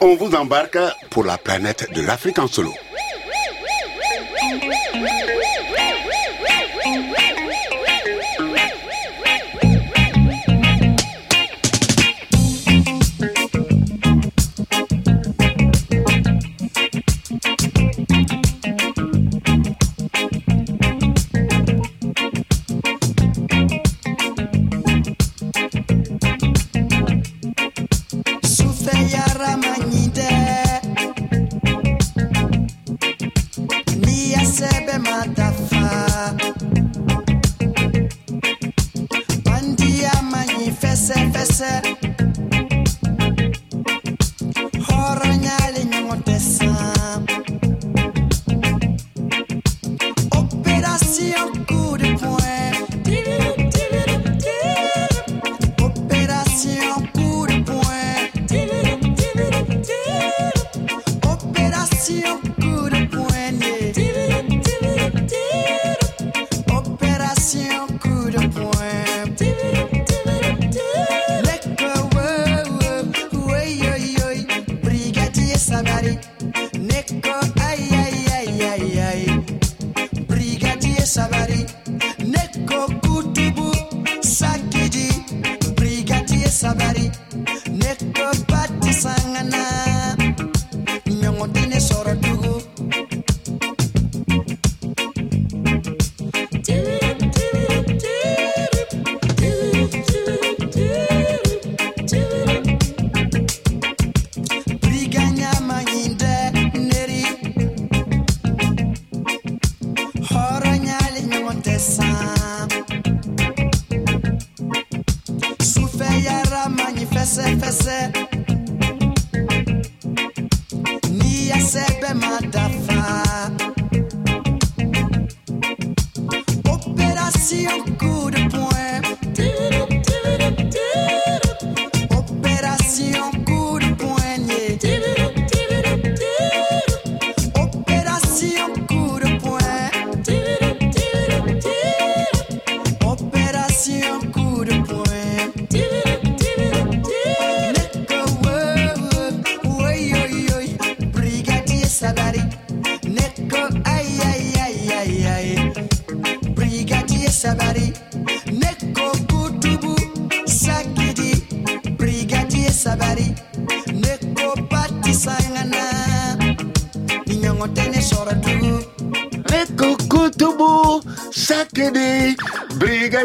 on vous embarque pour la planète de l'Afrique en solo.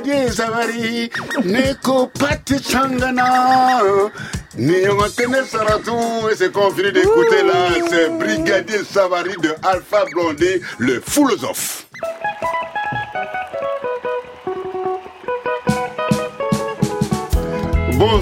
Brigadier Savary, Neko Pati Sangana. et c'est qu'on finit d'écouter là, c'est Brigadier Savary de Alpha Blondé, le philosophe.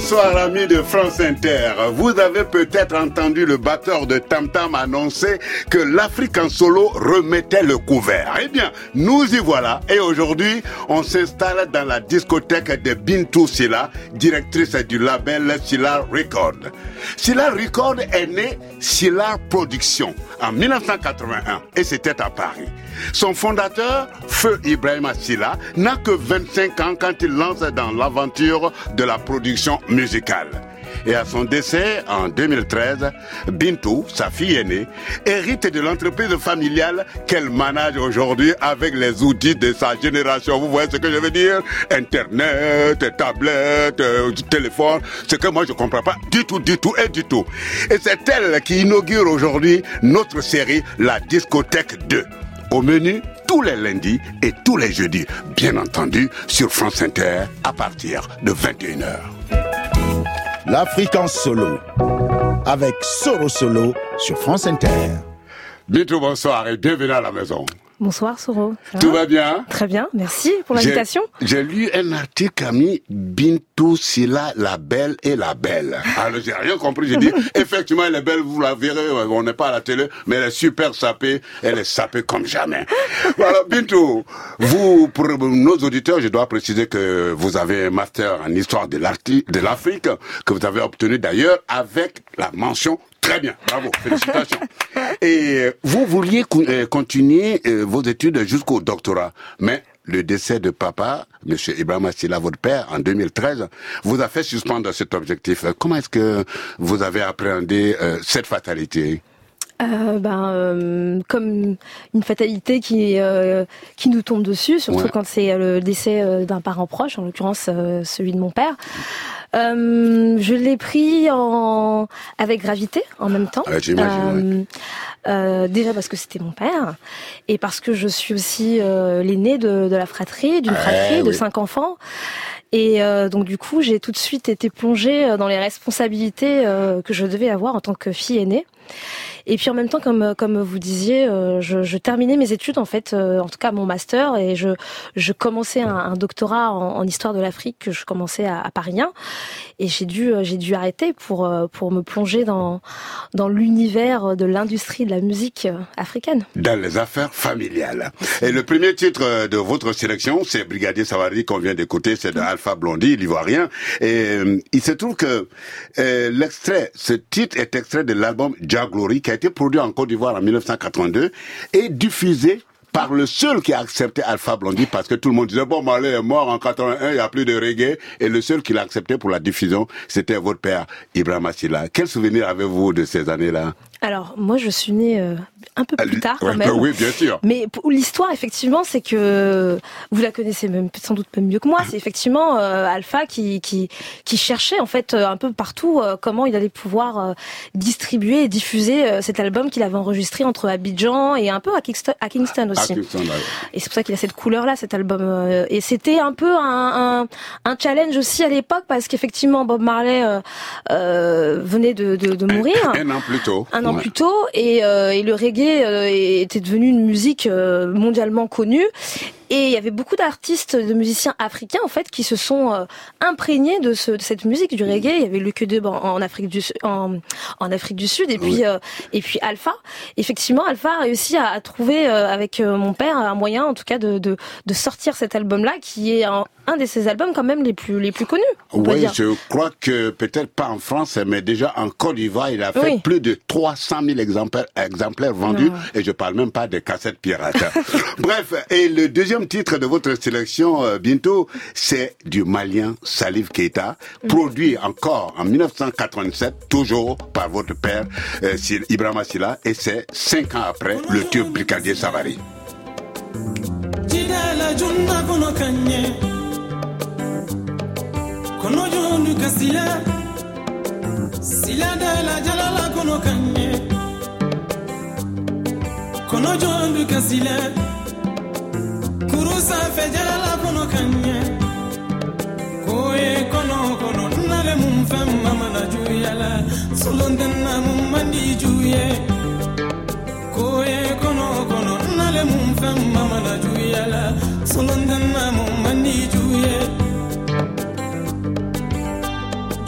Bonsoir amis de France Inter. Vous avez peut-être entendu le batteur de Tam Tam annoncer que l'Afrique en solo remettait le couvert. Eh bien, nous y voilà. Et aujourd'hui, on s'installe dans la discothèque de Bintou Silla, directrice du label Silla Record. Silla Record est né Silla Production en 1981 et c'était à Paris. Son fondateur, Feu Ibrahim Silla, n'a que 25 ans quand il lance dans l'aventure de la production musicale. Et à son décès en 2013, Bintou, sa fille aînée, hérite de l'entreprise familiale qu'elle manage aujourd'hui avec les outils de sa génération. Vous voyez ce que je veux dire? Internet, tablette, téléphone, ce que moi je comprends pas du tout, du tout et du tout. Et c'est elle qui inaugure aujourd'hui notre série La Discothèque 2. Au menu, tous les lundis et tous les jeudis, bien entendu, sur France Inter à partir de 21h. L'Afrique en solo, avec Soro Solo sur France Inter. Bientôt bonsoir et bienvenue à la maison. Bonsoir Soro. Tout va bien Très bien, merci pour l'invitation. J'ai lu un article ami Bintou Silla, la belle et la belle. Alors j'ai rien compris, j'ai dit effectivement elle est belle, vous la verrez, on n'est pas à la télé, mais elle est super sapée, elle est sapée comme jamais. voilà Bintou, vous, pour nos auditeurs, je dois préciser que vous avez un master en histoire de l'Afrique, que vous avez obtenu d'ailleurs avec la mention Très bien, bravo, félicitations. Et vous vouliez euh, continuer euh, vos études jusqu'au doctorat, mais le décès de papa, Monsieur Ibrahim Assila, votre père, en 2013, vous a fait suspendre cet objectif. Comment est-ce que vous avez appréhendé euh, cette fatalité? Euh, ben, euh, comme une fatalité qui euh, qui nous tombe dessus, surtout quand c'est le décès d'un parent proche, en l'occurrence celui de mon père. Je l'ai pris en avec gravité en même temps. déjà parce que c'était mon père et parce que je suis aussi l'aîné de, de, la fratrie, d'une fratrie de cinq enfants. Et donc du coup, j'ai tout de suite été plongée dans les responsabilités que je devais avoir en tant que fille aînée. Et puis en même temps, comme comme vous disiez, euh, je, je, terminais mes études en fait, euh, en tout cas mon master, et je je commençais un, un doctorat en, en, histoire de l'Afrique que je commençais à, à Paris 1, et j'ai dû euh, j'ai dû arrêter pour pour me plonger dans dans l'univers de l'industrie de la musique africaine. Dans les affaires familiales. Et le premier titre de votre sélection, c'est Brigadier Savary qu'on vient d'écouter, c'est de Alpha Blondie, l'ivoirien, et il se trouve que l'extrait, ce titre est extrait de l'album Glory qui a été produit en Côte d'Ivoire en 1982 et diffusé par le seul qui a accepté Alpha Blondie parce que tout le monde disait bon Marley est mort en 81, il n'y a plus de reggae et le seul qui l'a accepté pour la diffusion, c'était votre père Ibrahim Assila. Quel souvenir avez-vous de ces années-là? Alors, moi, je suis née euh, un peu plus tard quand même. Oui, bien sûr. Mais l'histoire, effectivement, c'est que vous la connaissez même sans doute même mieux que moi. C'est effectivement euh, Alpha qui, qui qui cherchait en fait euh, un peu partout comment il allait pouvoir distribuer et diffuser cet album qu'il avait enregistré entre Abidjan et un peu à Kingston, à Kingston aussi. Et c'est pour ça qu'il a cette couleur-là, cet album. Et c'était un peu un, un, un, challenge aussi à l'époque parce qu'effectivement Bob Marley venait de, de, de mourir. Un, an plus tôt. Un an plus tôt et, euh, le reggae euh, était devenu une musique euh, mondialement connue et il y avait beaucoup d'artistes, de musiciens africains en fait, qui se sont euh, imprégnés de, ce, de, cette musique du reggae. Il y avait Luke Dub en, en Afrique du en, en Afrique du Sud, et puis euh, et puis Alpha. Effectivement, Alpha a réussi à, à trouver euh, avec mon père un moyen, en tout cas, de de, de sortir cet album-là, qui est un, un, de ses albums quand même les plus les plus connus. Oui, je crois que peut-être pas en France, mais déjà en Côte d'Ivoire, il a fait plus de 300 000 exemplaires, exemplaires vendus, et je parle même pas des cassettes pirates. Bref, et le deuxième titre de votre sélection, euh, bientôt, c'est du Malien Salif Keita, produit encore en 1987, toujours par votre père, euh, Ibrahim Silla, et c'est cinq ans après le tube Brigadier Savary. Sanfɛ jalala kɔnɔ ka ɲɛ ko ye kɔnɔ kɔnɔ nale mun fɛn mamana juyala solontenna mun man di ju ye ko ye kɔnɔ kɔnɔ nale mun fɛn mamana juyala solontenna mun man di ju ye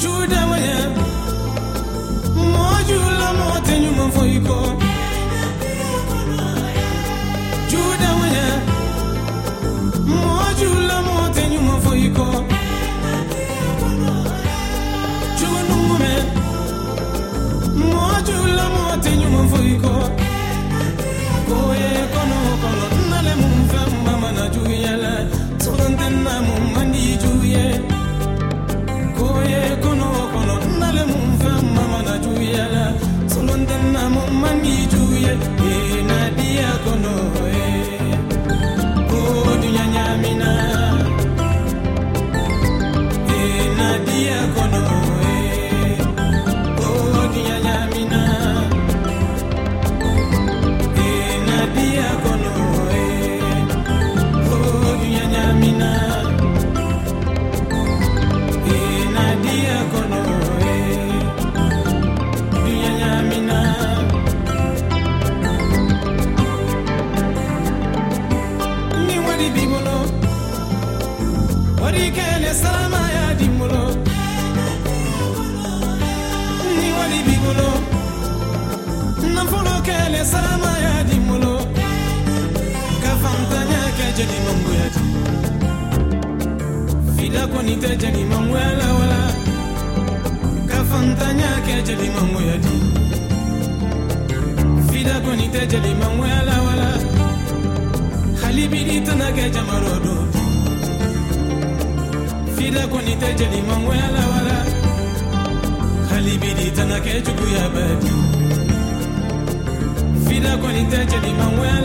judamaya mɔɔ jula mɔɔ fɔ i kɔ do it jeli mangoya ti fila kɔni tɛ jeli mangoya la wala. Ka fantanya kɛ jeli mangoya ti fila kɔni tɛ jeli mangoya la wala. Halibidi tana kɛ jamarɔ do fila kɔni tɛ jeli mangoya la wala. Halibidi tana kɛ juguya bɛ di fila kɔni tɛ jeli mangoya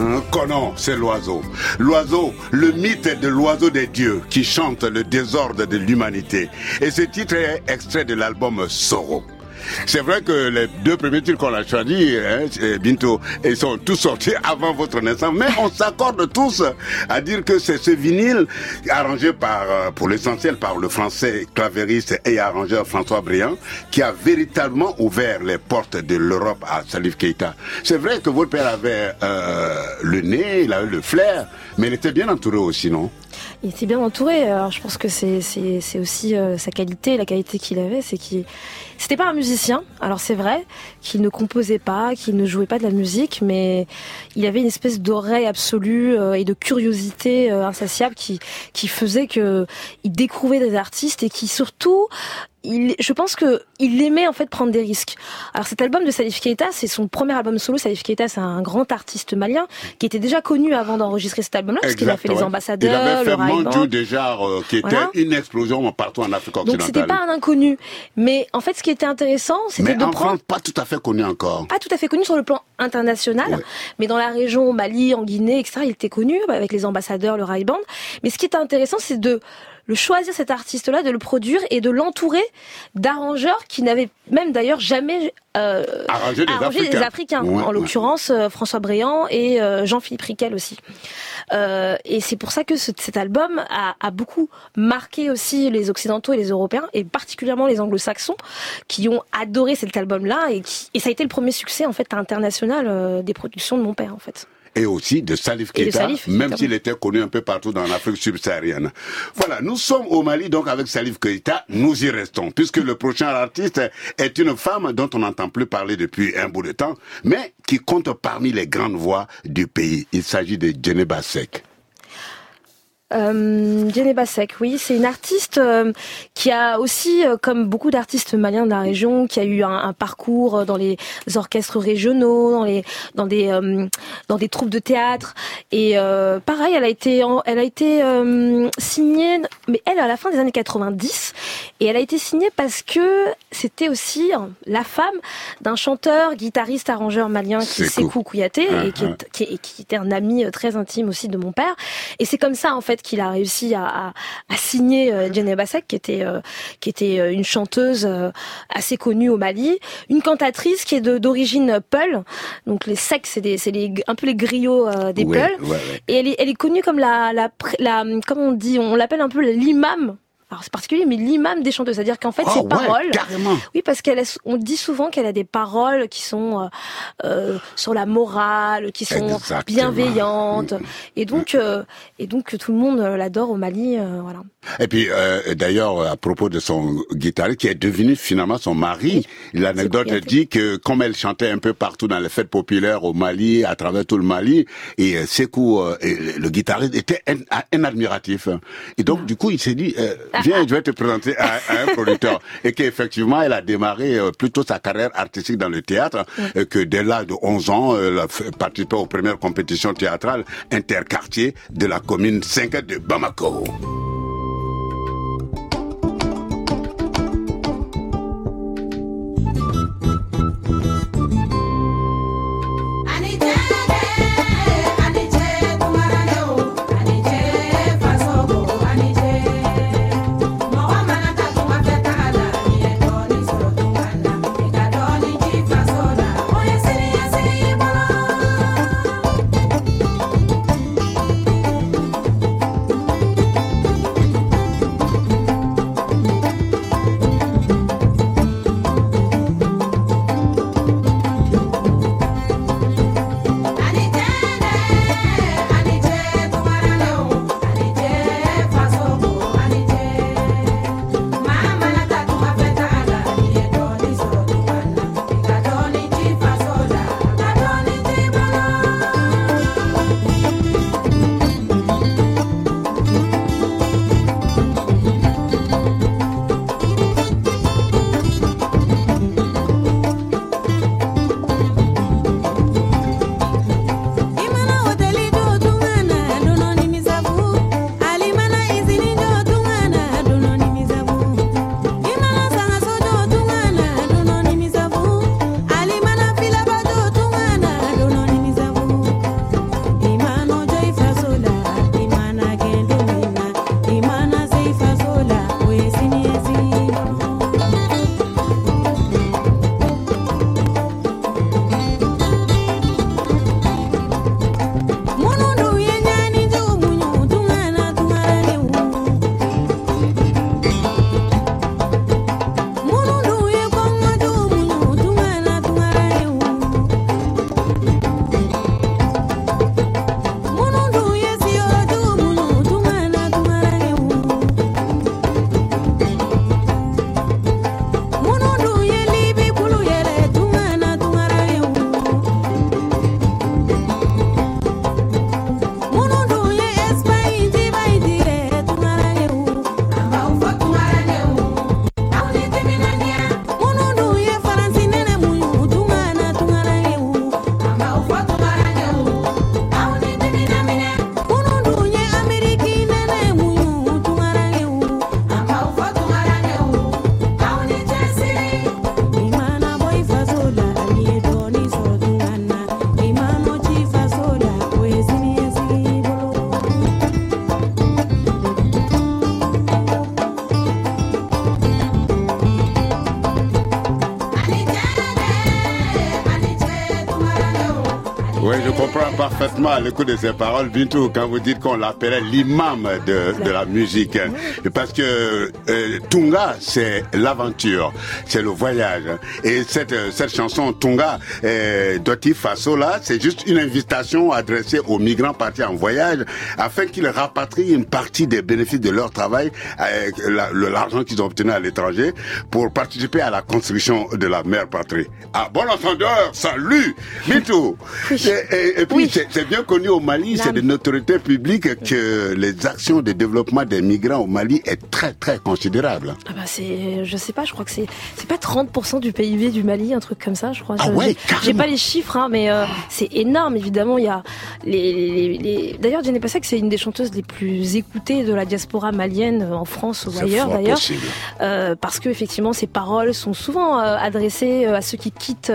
ee nadiya kɔnɔ ee o dunya ɲamina Conan, c'est l'oiseau. L'oiseau, le mythe de l'oiseau des dieux qui chante le désordre de l'humanité. Et ce titre est extrait de l'album Soro. C'est vrai que les deux premiers titres qu'on a choisis, hein, Binto, ils sont tous sortis avant votre naissance, mais on s'accorde tous à dire que c'est ce vinyle arrangé par, euh, pour l'essentiel par le français clavériste et arrangeur François Briand, qui a véritablement ouvert les portes de l'Europe à Salif Keita. C'est vrai que votre père avait euh, le nez, il avait le flair, mais il était bien entouré aussi, non? Il était bien entouré. Alors je pense que c'est aussi euh, sa qualité, la qualité qu'il avait, c'est qu'il c'était pas un musicien. Alors c'est vrai qu'il ne composait pas, qu'il ne jouait pas de la musique, mais il avait une espèce d'oreille absolue euh, et de curiosité euh, insatiable qui qui faisait que il découvrait des artistes et qui surtout il, je pense que il aimait en fait prendre des risques. Alors cet album de Salif Keita, c'est son premier album solo. Salif Keita, c'est un grand artiste malien qui était déjà connu avant d'enregistrer cet album-là, parce qu'il a fait les ambassadeurs, il avait fait le déjà, euh, qui était une explosion partout en Afrique occidentale. Donc c'était pas un inconnu. Mais en fait, ce qui était intéressant, c'était de en prendre France, pas tout à fait connu encore. Pas tout à fait connu sur le plan international, mais dans la région au Mali, en Guinée, etc. Il était connu avec les ambassadeurs, le Rai Band. Mais ce qui était intéressant, c'est de le choisir cet artiste-là, de le produire et de l'entourer d'arrangeurs qui n'avaient même d'ailleurs jamais euh, arrangé des Africains. en l'occurrence euh, François Bréant et euh, Jean-Philippe Riquel aussi. Euh, et c'est pour ça que ce, cet album a, a, beaucoup marqué aussi les Occidentaux et les Européens, et particulièrement les Anglo-Saxons, qui ont adoré cet album-là, et, qui, et ça a été le premier succès en fait international des productions de mon père en fait et aussi de Salif Keita, même s'il était connu un peu partout dans l'Afrique subsaharienne. Voilà, nous sommes au Mali, donc avec Salif Keita, nous y restons, puisque le prochain artiste est une femme dont on n'entend plus parler depuis un bout de temps, mais qui compte parmi les grandes voix du pays. Il s'agit de Djeneba Sek. Euh, Jenny Basek, oui, c'est une artiste euh, qui a aussi, euh, comme beaucoup d'artistes maliens de la région, qui a eu un, un parcours dans les orchestres régionaux, dans les dans des euh, dans des troupes de théâtre. Et pareil, elle a été elle a été signée, mais elle à la fin des années 90, et elle a été signée parce que c'était aussi la femme d'un chanteur, guitariste, arrangeur malien qui Sekou Kouyaté, et qui, est, qui, qui était un ami très intime aussi de mon père. Et c'est comme ça en fait qu'il a réussi à, à, signer euh, Jenny Basek, qui était euh, qui était euh, une chanteuse assez connue au Mali, une cantatrice qui est d'origine Peul. Donc les secs, c'est des les un peu les griots des Peul. Et elle est elle est connue comme la la, la comment on dit, on l'appelle un peu l'imam alors c'est particulier, mais l'imam des chanteuses, c'est-à-dire qu'en fait oh, ses paroles, carrément. oui, parce qu'elle, on dit souvent qu'elle a des paroles qui sont euh, euh sur la morale, qui sont bienveillantes, et donc euh, et donc tout le monde l'adore au Mali, euh, voilà. Et puis d'ailleurs à propos de son guitariste qui est devenu finalement son mari, l'anecdote dit que comme elle chantait un peu partout dans les fêtes populaires au Mali, à travers tout le Mali, et Sekou, le guitariste était un, un admiratif, et donc du coup il s'est dit viens, je vais te présenter à, un producteur. Et qu'effectivement, elle a démarré euh, plutôt sa carrière artistique dans le théâtre, et que dès l'âge de 11 ans, elle a participé aux premières compétitions théâtrales interquartiers de la commune 5 de Bamako. Parfaitement à l'écoute de ces paroles, Bintou, quand vous dites qu'on l'appelait l'imam de, de la musique. Parce que euh, Tunga, c'est l'aventure, c'est le voyage. Et cette, cette chanson Tunga, euh, Doti Faso, là, c'est juste une invitation adressée aux migrants partis en voyage afin qu'ils rapatrient une partie des bénéfices de leur travail avec la- le- l'argent qu'ils ont obtenu à l'étranger pour participer à la construction de la mère patrie. Ah, bon entendeur, salut, Bintou. Oui. Et, et- et puis, Oui. C'est- bien connu au Mali, c'est de notoriété publique que les actions de développement des migrants au Mali est très, très considérable. Ah bah c'est, je sais pas, je crois que c'est, c'est pas 30% du PIB du Mali, un truc comme ça, je crois. Ah ouais, j'ai- pas les chiffres, hein, mais euh, c'est énorme, évidemment. Il y a les, les, les- d'ailleurs, Jenny Pasek, c'est une des chanteuses les plus écoutées de la diaspora malienne en France ou ailleurs, d'ailleurs. Euh, parce que effectivement ces paroles sont souvent euh, adressées à ceux qui quittent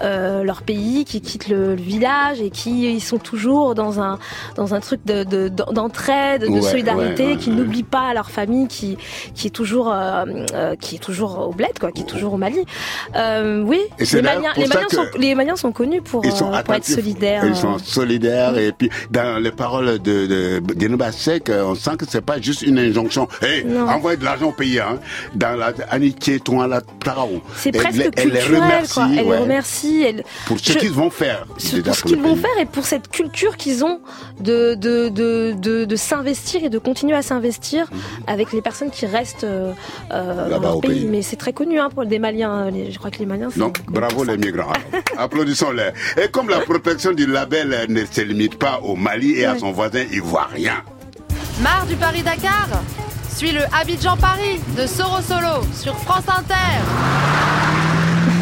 leur pays, qui quittent le, le village et qui ils sont toujours dans un dans un truc de de- d'entraide, de, Ouais, solidarité, ouais, ouais, qui n'oublient pas leur famille, qui qui est toujours euh, euh, qui est toujours au bled quoi, qui est toujours au Mali. Euh, oui, les Maliens les Maliens sont les Maliens sont connus pour Ils sont pour être solidaires. Ils sont euh. solidaires et puis dans les paroles de, de, on sent que c'est pas juste une injonction. Hey, Non. envoyez de l'argent au pays, hein. Dans la amitié, toi, la tarao. C'est Elle- presque elle les culturel, remercie, quoi. Elle ouais, les remercie. Elle... pour ce qu'ils vont faire. ce pour le qu'ils vont faire et pour cette culture qu'ils ont de, de, de, de, de s'investir et de continuer à s'investir avec les personnes qui restent euh, euh, dans Mhm. Leur au pays. pays. Mais c'est très connu hein, pour des Maliens. Les- je crois que les Maliens. c'est- Donc, bravo les migrants. Applaudissons-les. Et comme la protection du label ne se limite pas au Mali et à son voisin ivoirien. Marre du Paris-Dakar Suis le Abidjan-Paris de Soro Solo sur France Inter.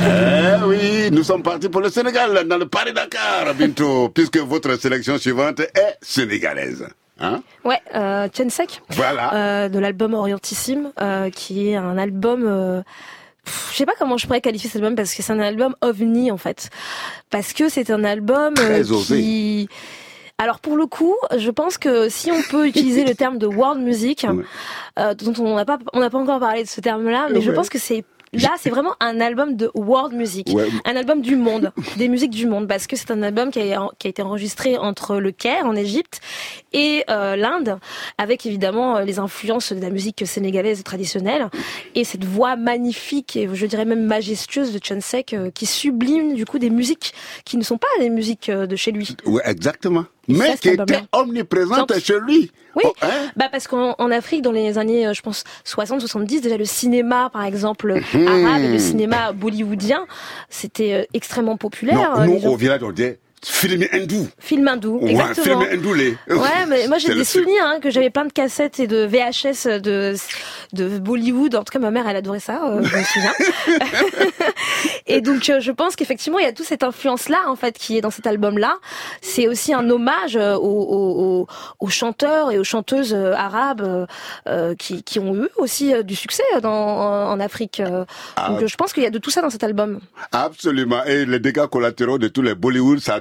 Eh oui, nous sommes partis pour le Sénégal dans le Paris-Dakar, bientôt, puisque votre sélection suivante est sénégalaise. Hein? Ouais, euh, Voilà. euh, de l'album Orientissime, euh, qui est un album. euh, je sais pas comment je pourrais qualifier cet album parce que c'est un album ovni en fait, parce que c'est un album euh, Très osé. qui. Alors pour le coup, je pense que si on peut utiliser le terme de world music, Ouais. euh, dont on n'a pas on n'a pas encore parlé de ce terme-là, mais je pense que c'est là c'est vraiment un album de world music, Ouais. un album du monde, des musiques du monde, parce que c'est un album qui a, qui a été enregistré entre le Caire en Égypte et euh, l'Inde, avec évidemment euh, les influences de la musique sénégalaise traditionnelle et cette voix magnifique et je dirais même majestueuse de Chensek euh, qui sublime du coup des musiques qui ne sont pas des musiques de chez lui. Oui, exactement. Mais qui était omniprésente Donc- chez lui. Oui, Oh, hein bah parce qu'en en Afrique, dans les années, euh, je pense, 60-70, déjà le cinéma, par exemple, Mhm. arabe et le cinéma bollywoodien, c'était euh, extrêmement populaire. non, euh, nous, gens- au village, on disait film hindou. Film hindou, Ouais, exactement. film hindoulé. Ouais, mais moi j'ai des souvenirs hein, que j'avais plein de cassettes et de VHS de de Bollywood. En tout cas, ma mère elle adorait ça, euh, je me souviens. et donc euh, je pense qu'effectivement il y a toute cette influence là en fait qui est dans cet album là. C'est aussi un hommage euh, aux, aux, chanteurs et aux chanteuses arabes euh, qui, qui ont eu aussi du succès dans, en Afrique. Ah. Donc euh, je pense qu'il y a de tout ça dans cet album. Absolument. Et les dégâts collatéraux de tous les Bollywood, ça a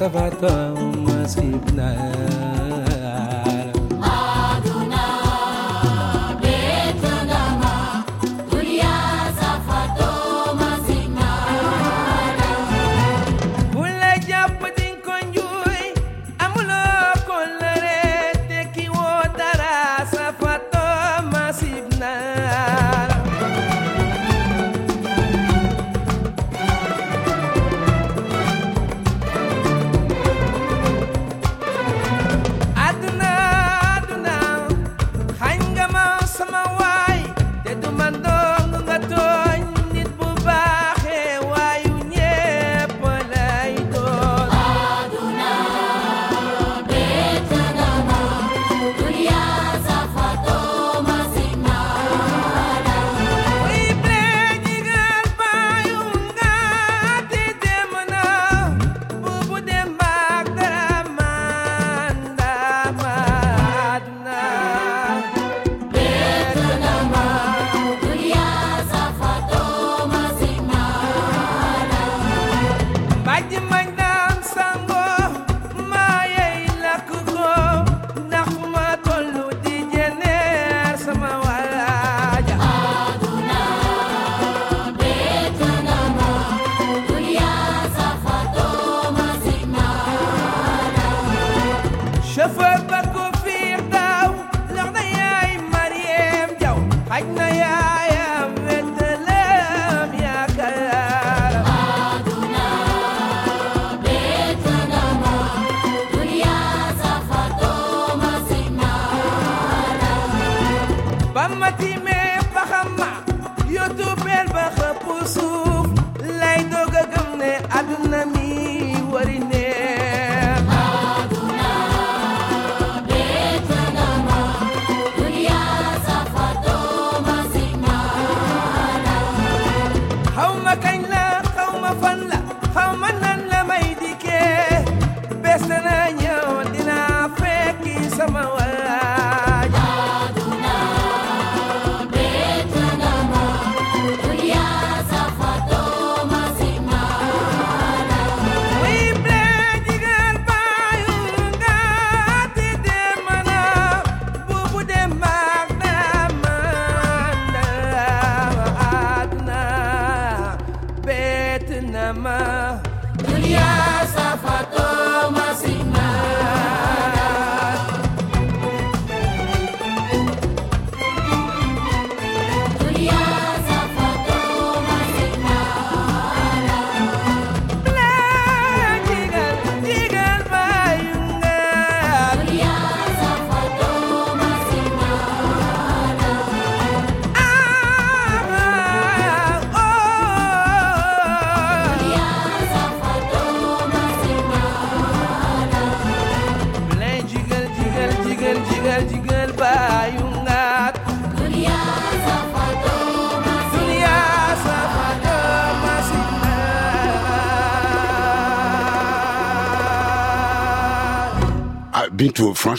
dunia safato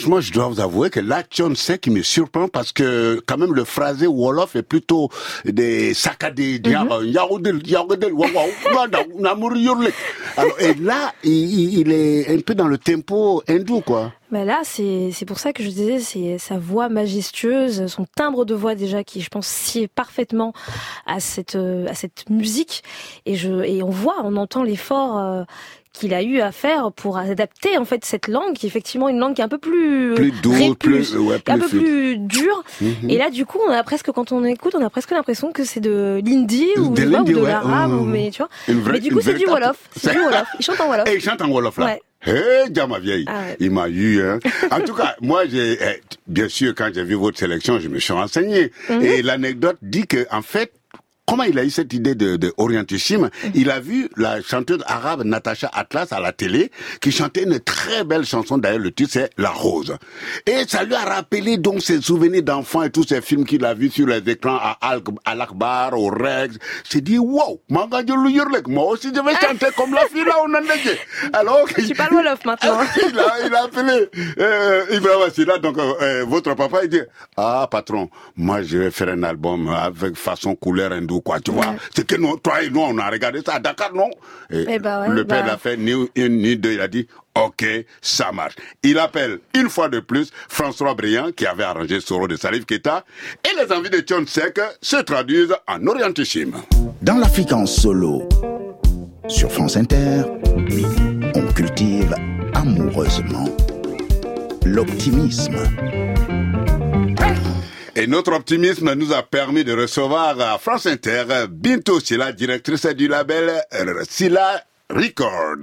franchement, je dois vous avouer que là, Tchon sait qui me surprend parce que quand même le phrasé Wolof est plutôt des saccadés. Mhm. Alors, et là, il, il- est un peu dans le tempo hindou, quoi. Bah là, c'est c'est pour ça que je disais, c'est sa voix majestueuse, son timbre de voix déjà qui, je pense, sied parfaitement à cette euh, à cette musique. Et je et on voit, on entend l'effort euh, qu'il a eu à faire pour adapter en fait cette langue, qui est effectivement une langue qui est un peu plus Plus douce, plus- ouais, qui est un plus peu fluide. plus dure. Mhm. Et là, du coup, on a presque quand on écoute, on a presque l'impression que c'est de l'hindi ou, De de ouais. l'arabe, Mhm. ou mais tu vois. Vraie- mais du coup, c'est du wolof, c'est du wolof. Il chante en wolof. Et il chante en Wolof, là. Ouais. Hé, hey, ma vieille. Ah ouais. Il m'a eu, hein. En tout cas, moi, j'ai, eh, bien sûr, quand j'ai vu votre sélection, je me suis renseigné. Mhm. Et l'anecdote dit que, en fait, Comment il a eu cette idée de, de Mhm. Il a vu la chanteuse arabe Natacha Atlas à la télé qui chantait une très belle chanson. D'ailleurs, le titre c'est La Rose. Et ça lui a rappelé donc ses souvenirs d'enfant et tous ces films qu'il a vus sur les écrans à Al à l'Akbar, au Rex. Il s'est dit wow, moi aussi je vais chanter comme la fille là. Alors Tu parles wolof maintenant. il a, il a appelé euh, Ibrahim Silla, donc euh, euh, votre papa, il dit Ah, patron, moi je vais faire un album avec façon couleur hindou, quoi, tu vois. C'est que nous, toi et nous, on a regardé ça à Dakar, non? Et Eh ben ouais, Le père bah. l'a fait ni une ni deux, il a dit Ok, ça marche. Il appelle une fois de plus François Briand, qui avait arrangé Soro de Salif Keita, et les envies de Tchon Sek se traduisent en orientissime. Dans l'Afrique en solo, sur France Inter, on cultive amoureusement l'optimisme. Et notre optimisme nous a permis de recevoir à France Inter Binto Silla, directrice du label Silla Record.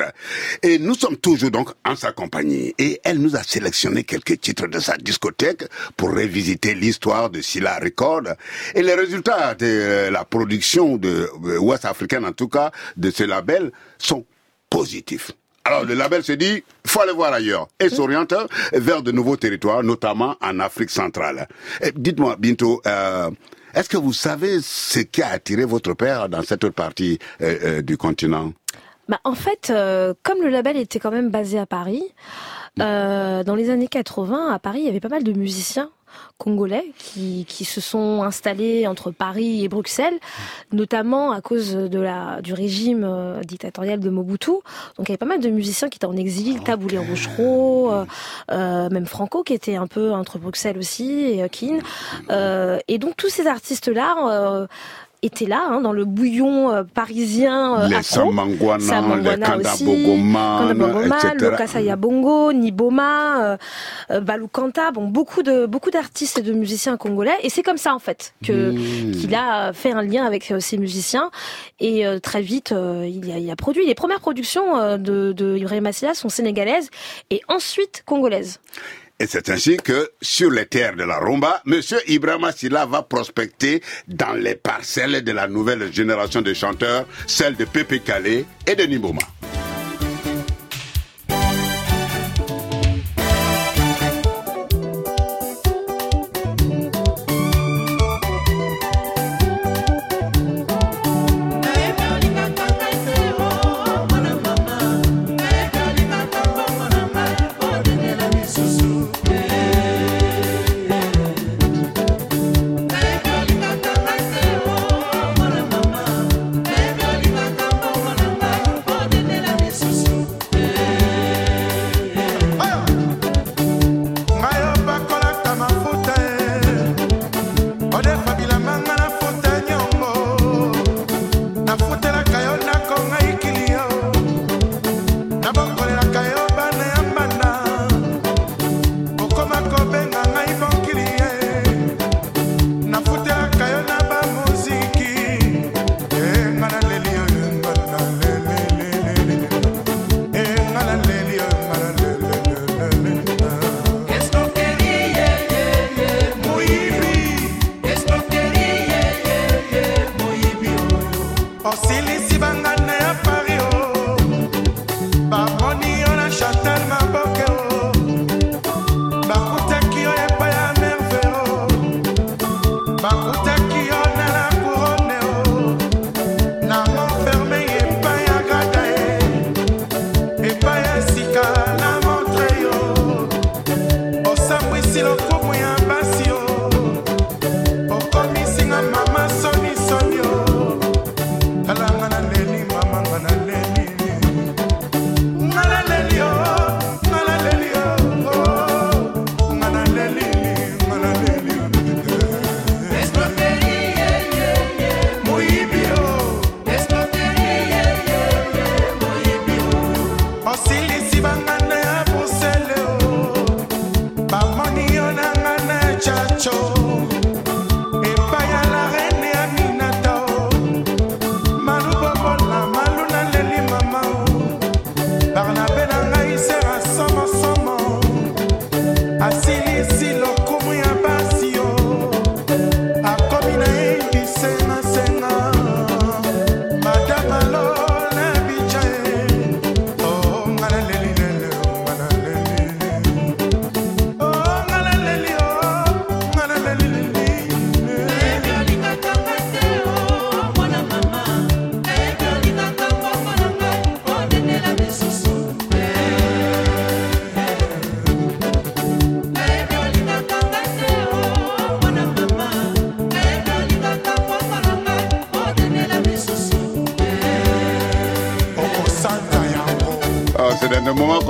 Et nous sommes toujours donc en sa compagnie. Et elle nous a sélectionné quelques titres de sa discothèque pour revisiter l'histoire de Silla Record. Et les résultats de la production de euh, West africaine, en tout cas, de ce label, sont positifs. Alors le label se dit, il faut aller voir ailleurs. Et s'oriente vers de nouveaux territoires, notamment en Afrique centrale. Dites-moi, Binto, euh, est-ce que vous savez ce qui a attiré votre père dans cette autre partie euh, euh, du continent? Bah, en fait, euh, comme le label était quand même basé à Paris, dans les années 80, à Paris, il y avait pas mal de musiciens congolais qui, qui se sont installés entre Paris et Bruxelles, notamment à cause de la, du régime euh, dictatorial de Mobutu. Donc il y avait pas mal de musiciens qui étaient en exil, Taboulé Rochereau, euh, euh, même Franco qui était un peu entre Bruxelles aussi, et Keane. Euh, et donc tous ces artistes-là étaient là, hein, dans le bouillon euh, parisien euh, Les afro. Samangwana, les Samangwana Kanda aussi, Bogoman, Kanda Bogoma, etc. Lokasaya Bongo, Niboma, euh, euh, Balou Kanta, bon beaucoup de beaucoup d'artistes et de musiciens congolais et c'est comme ça en fait que Mmh. qu'il a fait un lien avec ces musiciens et très vite il, a, il a produit les premières productions de, de Ibrahim sont sénégalaises et ensuite congolaises. Et c'est ainsi que, sur les terres de la rumba, Monsieur Ibrahima Silla va prospecter dans les parcelles de la nouvelle génération de chanteurs, celle de Pepe Calais et de Nimboma.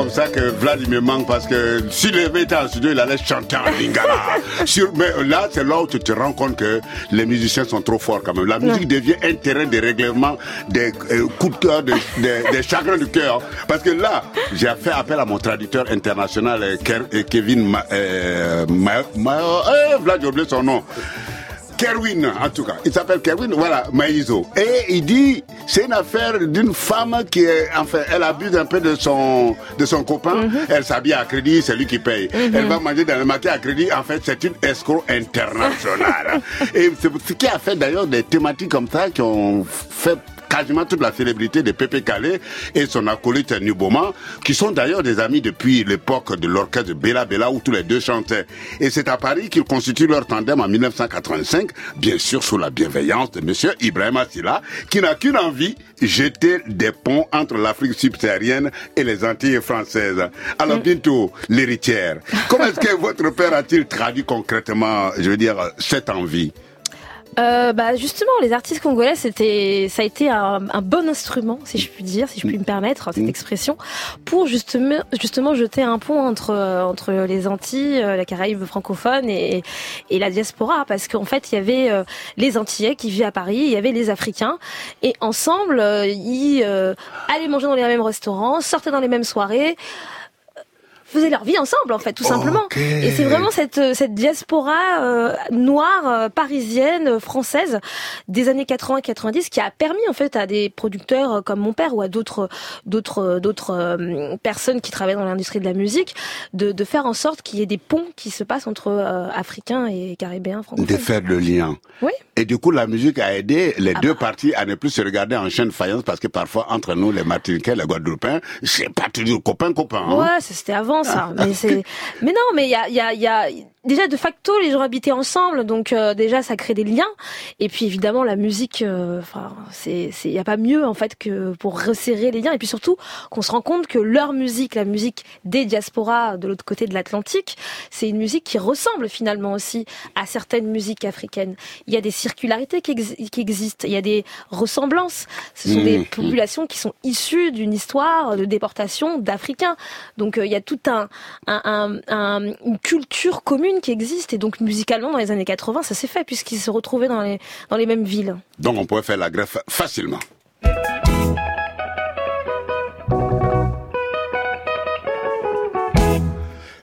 Comme ça que Vlad me manque parce que s'il été en studio, il allait chanter en lingala. Sur, mais là, c'est là où tu te rends compte que les musiciens sont trop forts quand même. La musique devient un terrain de règlement des euh, coups de cœur, des, des- des chagrins du cœur. Parce que là, j'ai fait appel à mon traducteur international, euh, euh, Kevin Ma, euh, Ma- Ma- euh, Vlad, j'ai oublié son nom. Kerwin, en tout cas. Il s'appelle Kerwin, voilà, Maïzo. Et il dit, c'est une affaire d'une femme qui est, enfin, elle abuse un peu de son, de son copain. Elle s'habille à crédit, c'est lui qui paye. Elle va manger dans le maquis à crédit. En fait, c'est une escroc internationale. Et c'est ce qui a fait d'ailleurs des thématiques comme ça qui ont fait quasiment toute la célébrité de Pépé Calais et son acolyte Nuboma, qui sont d'ailleurs des amis depuis l'époque de l'orchestre Bella Bella où tous les deux chantaient. Et c'est à Paris qu'ils constituent leur tandem en 1985, bien sûr sous la bienveillance de monsieur Ibrahim Assila, qui n'a qu'une envie, jeter des ponts entre l'Afrique subsaharienne et les Antilles françaises. Alors bientôt, l'héritière. Comment est-ce que votre père a-t-il traduit concrètement, je veux dire, cette envie? Euh, bah justement, les artistes congolais, c'était, ça a été un, un bon instrument, si je puis dire, si je puis me permettre cette expression, pour justement, justement jeter un pont entre entre les Antilles, euh, la Caraïbe francophone et et la diaspora, parce qu'en fait, il y avait euh, les Antillais qui vivaient à Paris, il y avait les Africains, et ensemble, euh, ils euh, allaient manger dans les mêmes restaurants, sortaient dans les mêmes soirées faisaient leur vie ensemble en fait tout simplement Ok. et c'est vraiment cette euh, cette diaspora euh, noire euh, parisienne euh, française des années 80 90 qui a permis en fait à des producteurs comme mon père ou à d'autres d'autres d'autres personnes qui travaillent dans l'industrie de la musique de de faire en sorte qu'il y ait des ponts qui se passent entre euh, africains et caribéens De francophones faire le lien. oui Et du coup, la musique a aidé les Ah deux bah. parties à ne plus se regarder en chaîne faïence parce que parfois, entre nous, les Martiniquais, les Guadeloupéens, c'est pas toujours copain-copain. hein. Ouais, c'était avant ça. Mais mais non, mais il y a, y a, il y a déjà de facto les gens habitaient ensemble, donc euh, déjà ça crée des liens. Et puis évidemment la musique, euh, enfin c'est, c'est, il y a pas mieux en fait que pour resserrer les liens. Et puis surtout qu'on se rend compte que leur musique, la musique des diasporas de l'autre côté de l'Atlantique, c'est une musique qui ressemble finalement aussi à certaines musiques africaines. Il y a des circularités qui, ex- qui existent, il y a des ressemblances. Ce sont des Mhm. populations qui sont issues d'une histoire de déportation d'Africains. Donc euh, il y a toute un, un, un- un- une culture commune qui existe et donc musicalement dans les années 80 ça s'est fait puisqu'ils se retrouvaient dans les dans les mêmes villes. Donc, on pourrait faire la greffe facilement.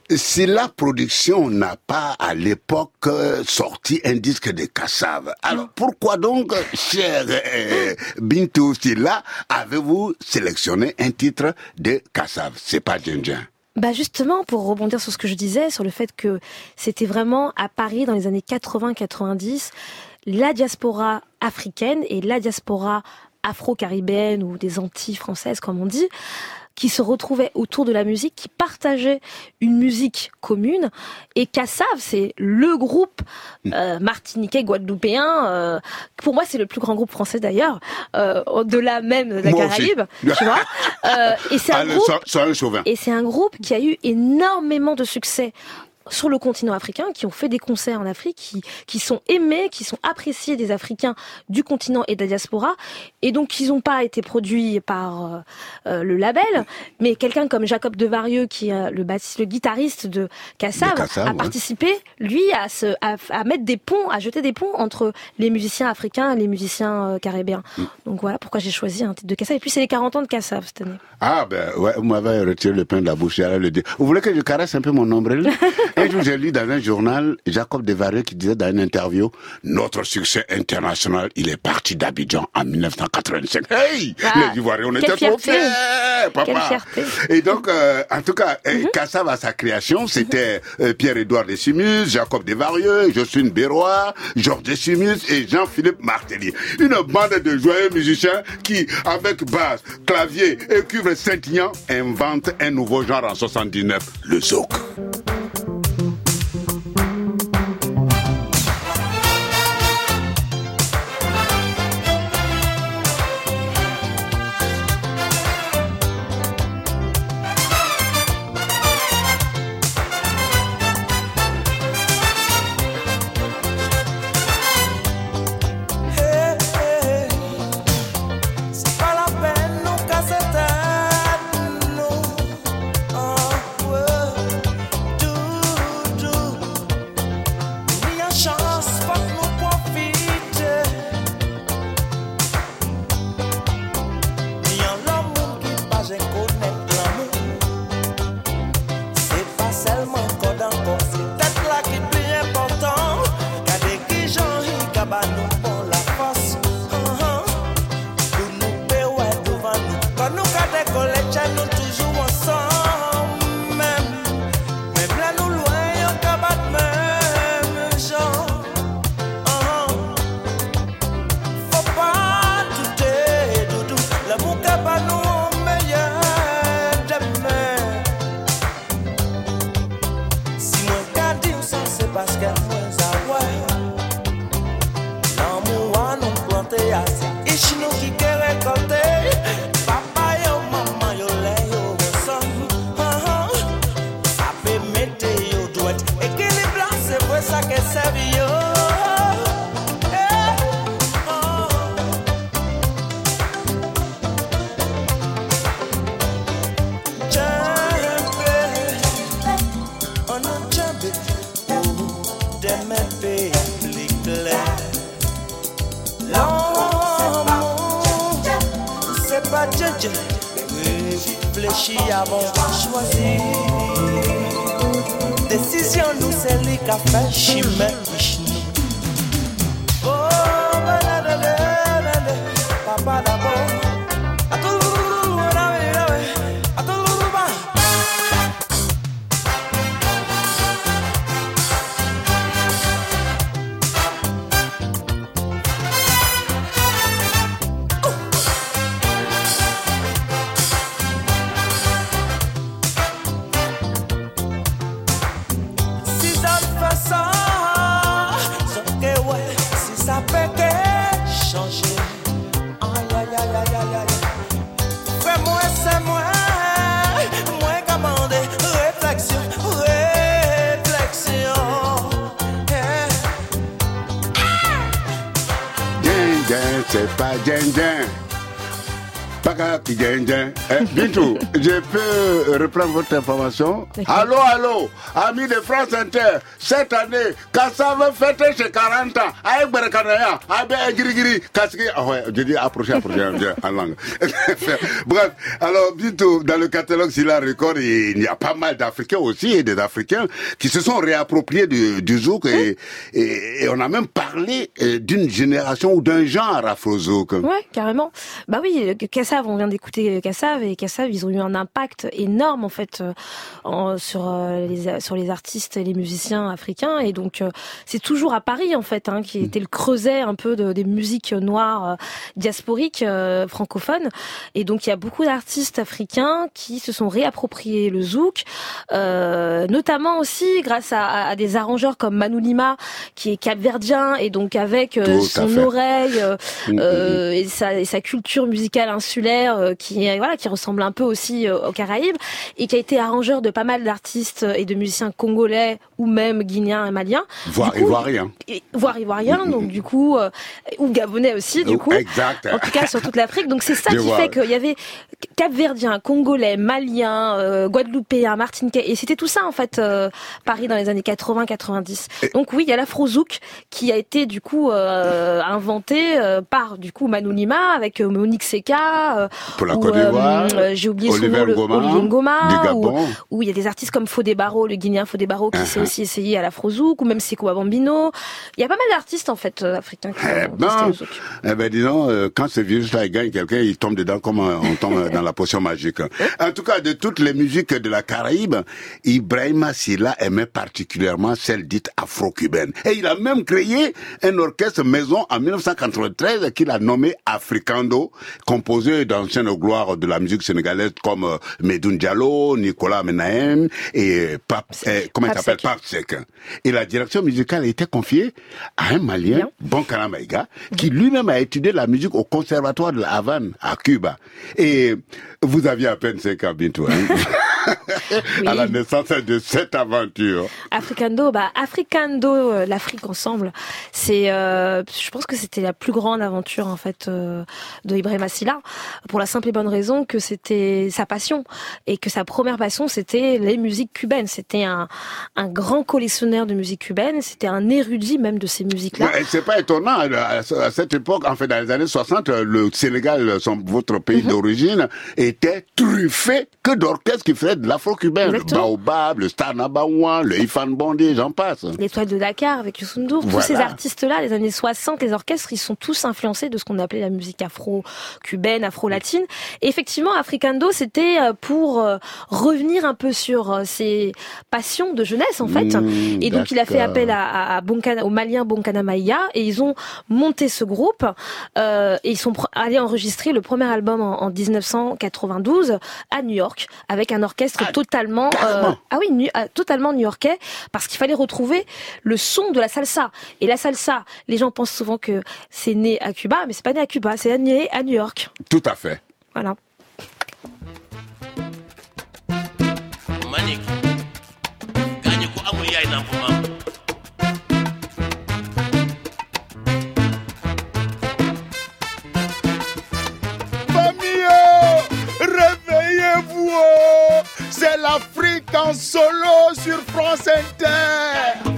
Si la production n'a pas à l'époque sorti un disque de Kassav, alors pourquoi donc, cher euh, Bintou Silla, avez-vous sélectionné un titre de Kassav C'est pas Djindjen. Bah justement pour rebondir sur ce que je disais sur le fait que c'était vraiment à Paris dans les années 80-90 la diaspora africaine et la diaspora afro-caribéenne ou des Antilles françaises comme on dit qui se retrouvaient autour de la musique, qui partageaient une musique commune. Et Kassav, c'est le groupe euh, martiniquais guadeloupéen. euh, pour moi, c'est le plus grand groupe français d'ailleurs, euh, au-delà même de la Moi aussi. Caraïbe. Tu vois Euh, Et c'est un groupe sois un et c'est un groupe qui a eu énormément de succès sur le continent africain, qui ont fait des concerts en Afrique, qui, qui sont aimés, qui sont appréciés des Africains du continent et de la diaspora, et donc ils n'ont pas été produits par euh, euh, le label, mais quelqu'un comme Jacob Devarieux, qui est le bassiste, le guitariste de Kassav, De Kassav, a ouais. participé, lui, à, se, à, à mettre des ponts, à jeter des ponts entre les musiciens africains et les musiciens euh, caribéens. Mm. Donc voilà pourquoi j'ai choisi un titre de Kassav. Et puis c'est les 40 ans de Kassav cette année. Ah ben ouais, vous m'avez retiré le pain de la bouche, j'allais le dire. Vous voulez que je caresse un peu mon nombril Un jour j'ai lu dans un journal Jacob Desvarieux qui disait dans une interview notre succès international, il est parti d'Abidjan en 1985. Hey Ah, Les Ivoiriens, on était trop fiers, papa. Et donc, euh, en tout cas, euh, Mhm. Kassav à sa création, c'était euh, Pierre-Édouard Desimus, Jacob Desvarieux, Jocelyne Bérois, Georges Desimus et Jean-Philippe Martelly. Une bande de joyeux musiciens qui, avec basse, clavier et cuivre scintillant, inventent un nouveau genre en 79, le zouk. Paka. Eh, Bintou, je peux reprendre votre information Allô, allô, amis de France Inter, cette année, Kassav fêté ses 40 ans. Aïe, Berekanaya, Aïe, Giri Giri, Kaski. Ah ouais, je dis approcher, approcher en langue. Bref, alors, Bintou, dans le catalogue Silla Record, il y a pas mal d'Africains aussi et des Africains qui se sont réappropriés du, du zouk et, et, et on a même parlé euh, d'une génération ou d'un genre afro-zouk. Ouais, carrément. Bah oui, euh, Kassav, on vient d'écouter Kassav et Kassav, ils ont eu un impact énorme en fait euh, en- sur euh, les sur les artistes et les musiciens africains. Et donc euh, c'est toujours à Paris en fait hein, qui était le creuset un peu de- des musiques noires euh, diasporiques euh, francophones. Et donc il y a beaucoup d'artistes africains qui se sont réappropriés le zouk, euh, notamment aussi grâce à, à- à des arrangeurs comme Manu Lima qui est capverdien et donc avec euh, son oreille euh, Mm, euh, et, sa, et sa culture musicale insulaire euh, qui voilà qui ressemble un peu aussi euh, aux Caraïbes et qui a été arrangeur de pas mal d'artistes et de musiciens congolais ou même guinéens et maliens. Voire Du coup, ivoirien. et- voire ivoiriens donc du coup euh, ou gabonais aussi du coup. exact. en tout cas sur toute l'Afrique. Donc c'est ça qui fait qu'il y avait Cap-Verdien, Congolais, Maliens, euh, Guadeloupéens, Martiniquais et c'était tout ça en fait euh, Paris dans les années 80-90 donc oui il y a l'afro-zouk qui a été du coup euh, inventé euh, par du coup Manu Lima avec Monique Seka euh, Pour la ou, Côte d'Ivoire, j'ai oublié son Oliver nom, le- Olivier Ngoma, du ou- Gabon. où il y a des artistes comme Fodé Barreau, le Guinéen Fodé Barreau, qui s'est Uh-huh. aussi essayé à l'afro-zouk, ou même Sekou Bambino. Il y a pas mal d'artistes, en fait, africains qui Eh ont testé ben, le zouk. eh ben, disons, quand ce virus-là gagne quelqu'un, il tombe dedans comme on tombe dans la potion magique. En tout cas, de toutes les musiques de la Caraïbe, Ibrahima Silla aimait particulièrement celle dite afro-cubaine. Et il a même créé un orchestre maison en 1993 qu'il a nommé Africando, composé d'anciennes gloires de la musique sénégalaise comme euh, Medoune Diallo, Nicolas Menahem et Pape, eh, comment il Pape s'appelle? Seck. Pape Seck. Et la direction musicale a été confiée à un Malien, Bien. Bonkara Maïga, qui lui-même a étudié la musique au conservatoire de la Havane, à Cuba. Et vous aviez à peine 5 ans, bientôt, hein, à la naissance de cette aventure. Africando, bah Africando, euh, l'Afrique ensemble, c'est, euh, je pense que c'était la plus grande aventure en fait euh, de Ibrahim Silla, pour la simple et bonne raison que c'était sa passion et que sa première passion c'était les musiques cubaines. C'était un, un grand collectionneur de musique cubaine, c'était un érudit même de ces musiques-là. Ouais, C'est pas étonnant, à à cette époque, en fait, dans les années 60, le Sénégal, son, votre pays Mhm. d'origine, était truffé que d'orchestres qui faisaient l'afro-cubain. Le. Baobab, le Star Nabawan, le Ifan Bondé, j'en passe. L'étoile de Dakar avec Youssou N'Dour, tous Voilà. ces artistes-là, les années 60, les orchestres, ils sont tous influencés de ce qu'on appelait la musique afro-cubaine, afro-latine. Et effectivement, Africando, c'était euh, pour euh, revenir un peu sur euh, ses passions de jeunesse, en fait. Mmh, et donc, il a fait appel à, à, Bonkana- au Malien Bonkana et ils ont monté ce groupe euh, et ils sont allés enregistrer le premier album en, en 1992 à New York avec un orchestre orchestre Ah, totalement, carrément. ah oui, nu- ah, totalement new-yorkais, parce qu'il fallait retrouver le son de la salsa. Et la salsa, les gens pensent souvent que c'est né à Cuba, mais c'est pas né à Cuba, c'est né à New York. Tout à fait. Voilà. l'Afrique en solo sur France Inter.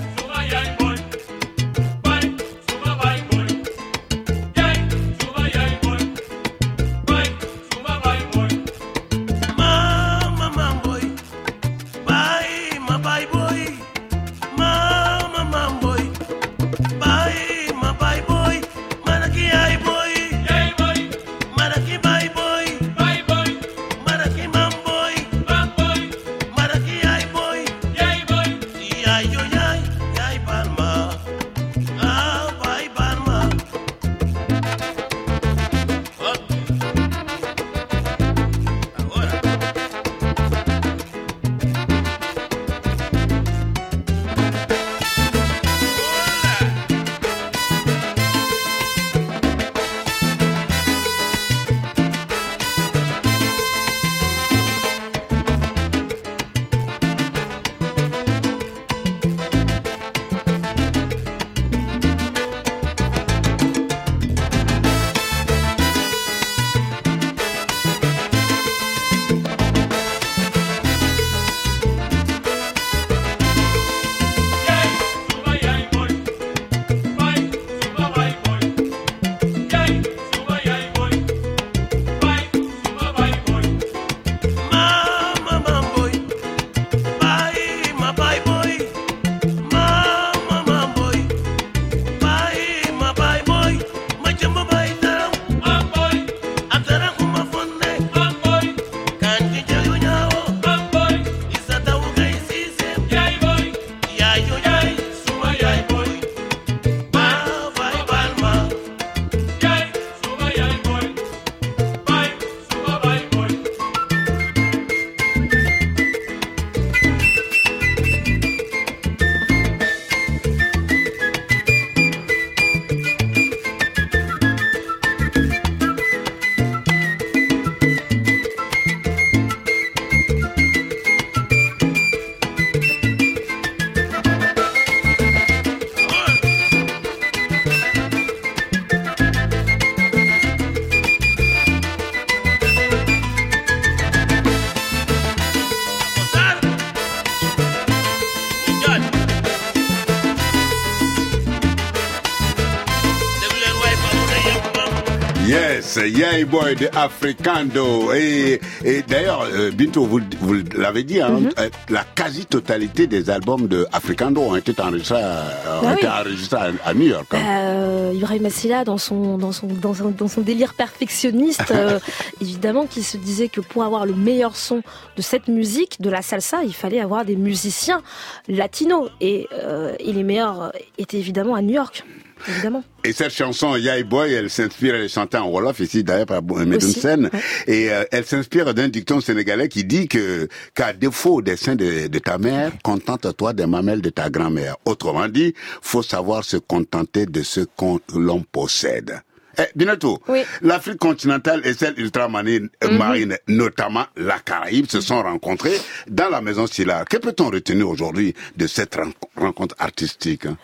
Yay Boy de Africando. Et, et d'ailleurs, euh, Binto, vous, vous l'avez dit, hein, Mhm. euh, la quasi-totalité des albums de Africando ont été enregistrés à, ont Bah été oui. enregistrés à, à New York. hein. Euh, Ibrahim Massila, dans son, dans, son, dans, son, dans son délire perfectionniste, euh, évidemment, qui se disait que pour avoir le meilleur son de cette musique, de la salsa, il fallait avoir des musiciens latinos. Et, euh, et les meilleurs étaient évidemment à New York, évidemment. Et cette chanson, Yay Boy, elle s'inspire, elle est chantée en Wolof, ici d'ailleurs par Medoun Aussi, Sen. ouais. Et euh, elle s'inspire d'un dicton sénégalais qui dit que qu'à défaut des seins de, de ta mère, contente-toi des mamelles de ta grand-mère. Autrement dit, faut savoir se contenter de ce qu'on l'on possède. Eh, Binato, Oui. l'Afrique continentale et celle ultramarine, euh, marine, notamment la Caraïbe, se sont rencontrées dans la maison Silla. Que peut-on retenir aujourd'hui de cette ren- rencontre artistique hein?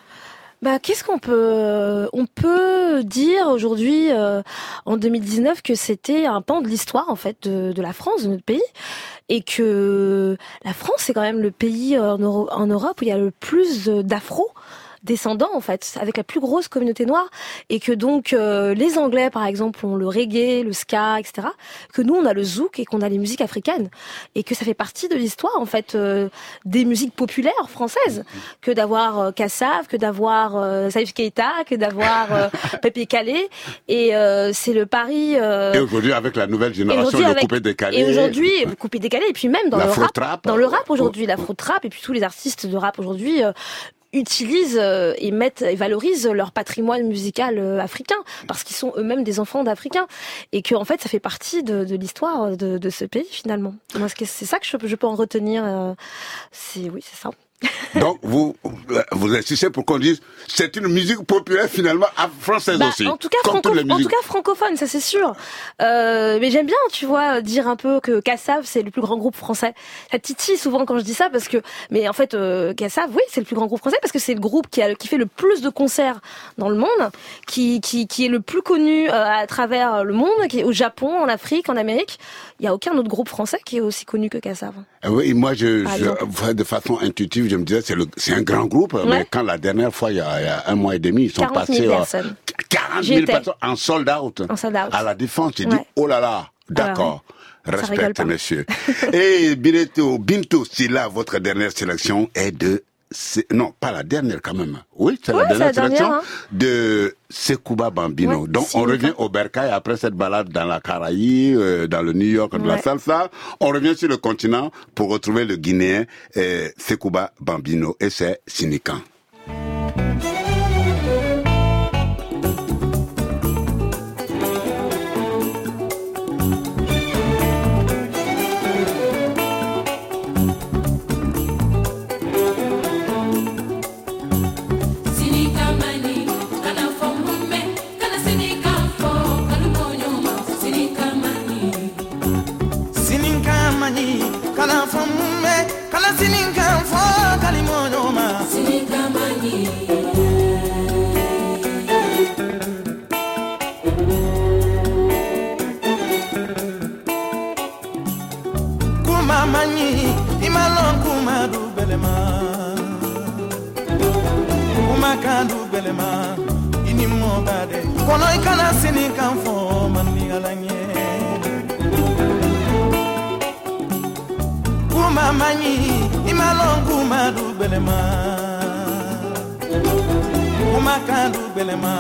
Bah, qu'est-ce qu'on peut on peut dire aujourd'hui euh, en 2019 que c'était un pan de l'histoire en fait de, la France de notre pays et que la France c'est quand même le pays en, Euro- en Europe où il y a le plus de- d'afro descendants en fait, avec la plus grosse communauté noire, et que donc euh, les Anglais par exemple ont le reggae, le ska, etc. Que nous on a le zouk et qu'on a les musiques africaines, et que ça fait partie de l'histoire en fait euh, des musiques populaires françaises, que d'avoir euh, Kassav, que d'avoir euh, Salif Keita, que d'avoir euh, Pépé Calais, et euh, c'est le pari. euh, Et aujourd'hui, avec la nouvelle génération, le avec- coupé décalé. Et aujourd'hui, coupez décalé, et puis même dans le rap, dans le rap aujourd'hui, l'afro trap, et puis tous les artistes de rap aujourd'hui euh, utilisent euh, et mettent et valorisent leur patrimoine musical euh, africain parce qu'ils sont eux-mêmes des enfants d'Africains et que en fait ça fait partie de, l'histoire de, ce pays finalement. Moi c'est c'est ça que je, je peux en retenir. euh, C'est oui c'est ça. Donc, vous, vous insistez pour qu'on dise, c'est une musique populaire finalement française Bah, aussi. en tout cas, franco- en tout francophone, ça c'est sûr. Euh, mais j'aime bien, tu vois, dire un peu que Cassav c'est le plus grand groupe français. Ça titille souvent quand je dis ça parce que, mais en fait, euh, Cassav, oui, c'est le plus grand groupe français parce que c'est le groupe qui a qui fait le plus de concerts dans le monde, qui qui qui est le plus connu euh, à travers le monde, qui est au Japon, en Afrique, en Amérique. Il y a aucun autre groupe français qui est aussi connu que Cassav. Ah Oui, moi, je, de façon intuitive, je me disais, c'est c'est un grand groupe, mais Ouais. quand la dernière fois, il y, a, il y a un mois et demi, ils sont 40 000 passés euh, personnes. 40 J'y 000 étais. personnes en sold out. En sold out. À la défense, j'ai dit, Ouais. oh là là, d'accord. Rigole Respecte, pas. monsieur. et Bineto, Binto Silla, votre dernière sélection est de, non, pas la dernière quand même. Oui, c'est Ouais, la dernière sélection hein. de Sekouba Bambino. Ouais, Donc, on revient au Bercail après cette balade dans la Caraïbe, euh, dans le New York de la salsa. On revient sur le continent pour retrouver le Guinéen euh, Sekouba Bambino et c'est Sinikan. mamani imalonku madu belema kumakandu belema inimobade kono ikana sini kan fɔ manigalanye kumamani imalonku madu belema kumakandu belema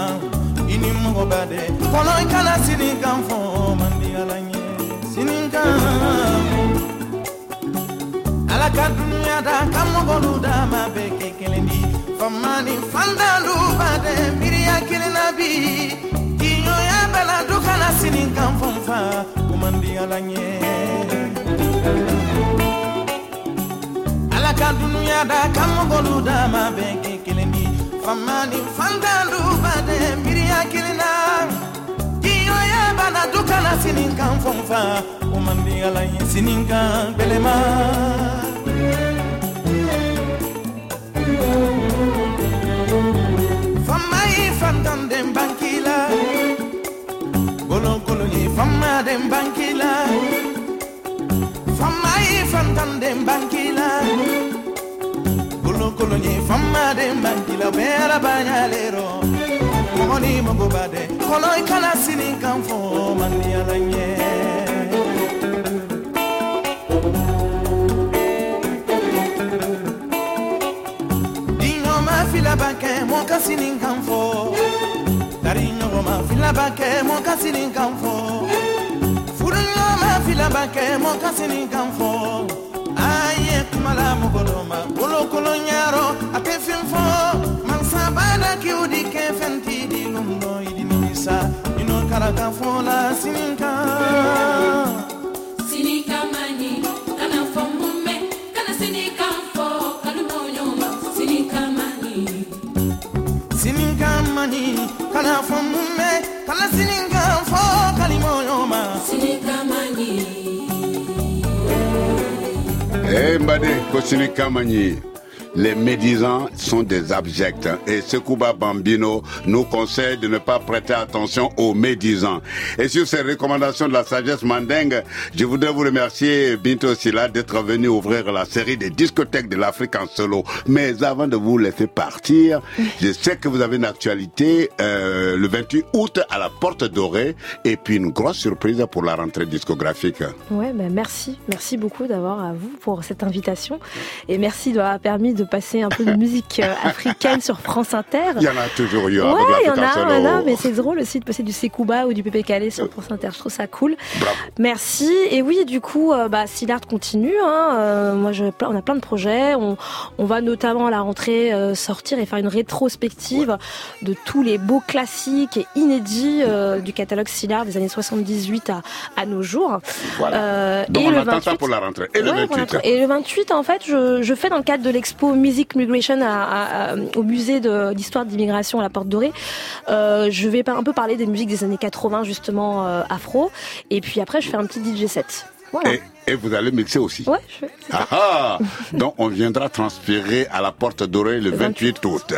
inimobade kono ikana sini kan fɔ manigalanye sini kan ala ka da ka mɔgɔlu da ma bɛɛ kɛ kelen di famani fandalu bade miiriya kelen na bi i ɲɔya bɛla du kana sini kan fɔ n fa o man di ala ɲɛ ala da ka mɔgɔlu da ma bɛɛ kɛ kelen di famani fandalu bade miiriya kelen na kana du kana sini fɔnfa o man di ala ye sini kan gɛlɛma fama ye fantan den banki la gologolo ye fama den banki la fama ye fantan den banki la gologolo ye fama den banki la o bɛ arabaɲalero mɔgɔ magoba dɛ fɔlɔ i kana sini kan fɔ maniyala ɲɛ diɲɔgɔnma filaban mɔ ka sini kan fɔ dari mɔ ka sini kan fɔ mɔ ka sini kan fɔ ye kumala mɔgɔ dɔ ma a tɛ fin fɔ fɔla sini kan. sini kana fɔ mun mɛn kana sini fɔ kanu ma sini kan man ɲi. kana fɔ mun mɛn kana sini fɔ kanu ma. sini kan ee n baden ko sini kan. Les médisants sont des abjects et Sekouba Bambino nous conseille de ne pas prêter attention aux médisants. Et sur ces recommandations de la sagesse mandingue, je voudrais vous remercier Binto Silla d'être venu ouvrir la série des discothèques de l'Afrique en solo. Mais avant de vous laisser partir, je sais que vous avez une actualité euh, le 28 août à la Porte Dorée et puis une grosse surprise pour la rentrée discographique. Ouais, ben merci, merci beaucoup d'avoir à vous pour cette invitation et merci d'avoir permis de de passer un peu de musique euh, africaine sur France Inter. Il y en a toujours eu Ouais, il y en a, en il y en a, mais c'est drôle aussi de passer du Sekouba ou du Pépé Calais sur France Inter. Je trouve ça cool. Bravo. Merci. Et oui, du coup, euh, bah, continue. Hein. Euh, moi, je, on a plein de projets. On, on va notamment à la rentrée euh, sortir et faire une rétrospective de tous les beaux classiques et inédits euh, du catalogue Sillard des années 78 à, à nos jours. Voilà. Donc et on le attend 28, ça pour la rentrée. Et le Ouais, 28 voilà. Et le 28, en fait, je, je fais dans le cadre de l'expo Music Migration au musée de- d'histoire d'immigration à la Porte Dorée. Euh, je vais un peu parler des musiques des années 80, justement, euh, afro. Et puis après, je fais un petit DJ set. Voilà. Et vous allez mixer aussi. Ouais, je ça. Ah, ah. Donc on viendra transpirer à la porte dorée le 28 août.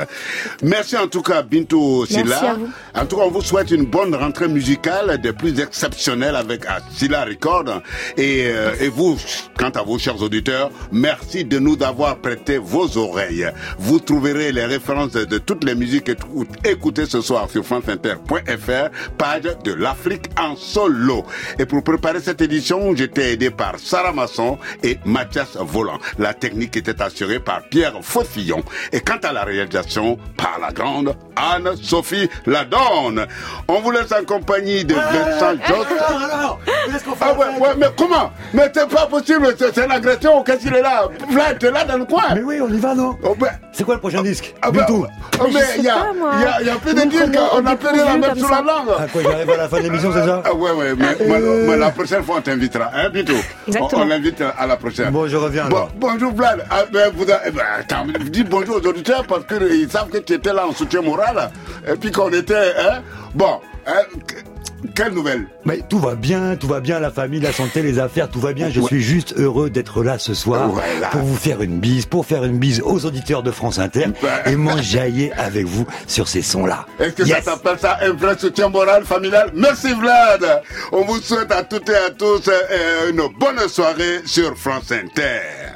Merci en tout cas Bintou Merci Silla. à vous. En tout cas, on vous souhaite une bonne rentrée musicale des plus exceptionnelles avec Silla Record. Et, euh, et vous, quant à vous, chers auditeurs, merci de nous avoir prêté vos oreilles. Vous trouverez les références de, toutes les musiques écou- écoutées ce soir sur franceinter.fr, page de l'Afrique en solo. Et pour préparer cette édition, j'étais aidé par Sarah Masson et Mathias Volant. La technique était assurée par Pierre Faucillon. Et quant à la réalisation, par la grande Anne-Sophie Ladonne. On vous laisse en compagnie de Vincent Jost. alors fait Ah ouais, ouais, mais comment? Mais c'est pas possible, c'est c'est l'agression, qu'est-ce qu'il est là? Vlad, t'es là dans le coin. Mais oui, on y va, non? Oh, ben, C'est quoi le prochain disque? Ah ben, Bintou oh, mais il y a, il y a, il y a plus de disques, on n'a plus rien à dépourvu mettre sous la langue. Ah quoi, j'arrive à la fin de l'émission, c'est ça? Ah ouais, ouais, mais, mais- mais la prochaine fois on t'invitera, hein, Bito On, Exactement. on l'invite à la prochaine. Bon, je reviens Bon, bonjour Vlad. Ah, ben, vous a- ben, attends, dis bonjour aux auditeurs parce qu'ils savent que tu étais là en soutien moral. Et puis qu'on était, hein. Bon, hein, que- quelle nouvelle Mais tout va bien, tout va bien, la famille, la santé, les affaires, tout va bien. Je Ouais. suis juste heureux d'être là ce soir Voilà. pour vous faire une bise, pour faire une bise aux auditeurs de France Inter Ben. et m'enjailler avec vous sur ces sons-là. Est-ce que Yes. ça s'appelle ça un vrai soutien moral familial? Merci Vlad. On vous souhaite à toutes et à tous euh, une bonne soirée sur France Inter.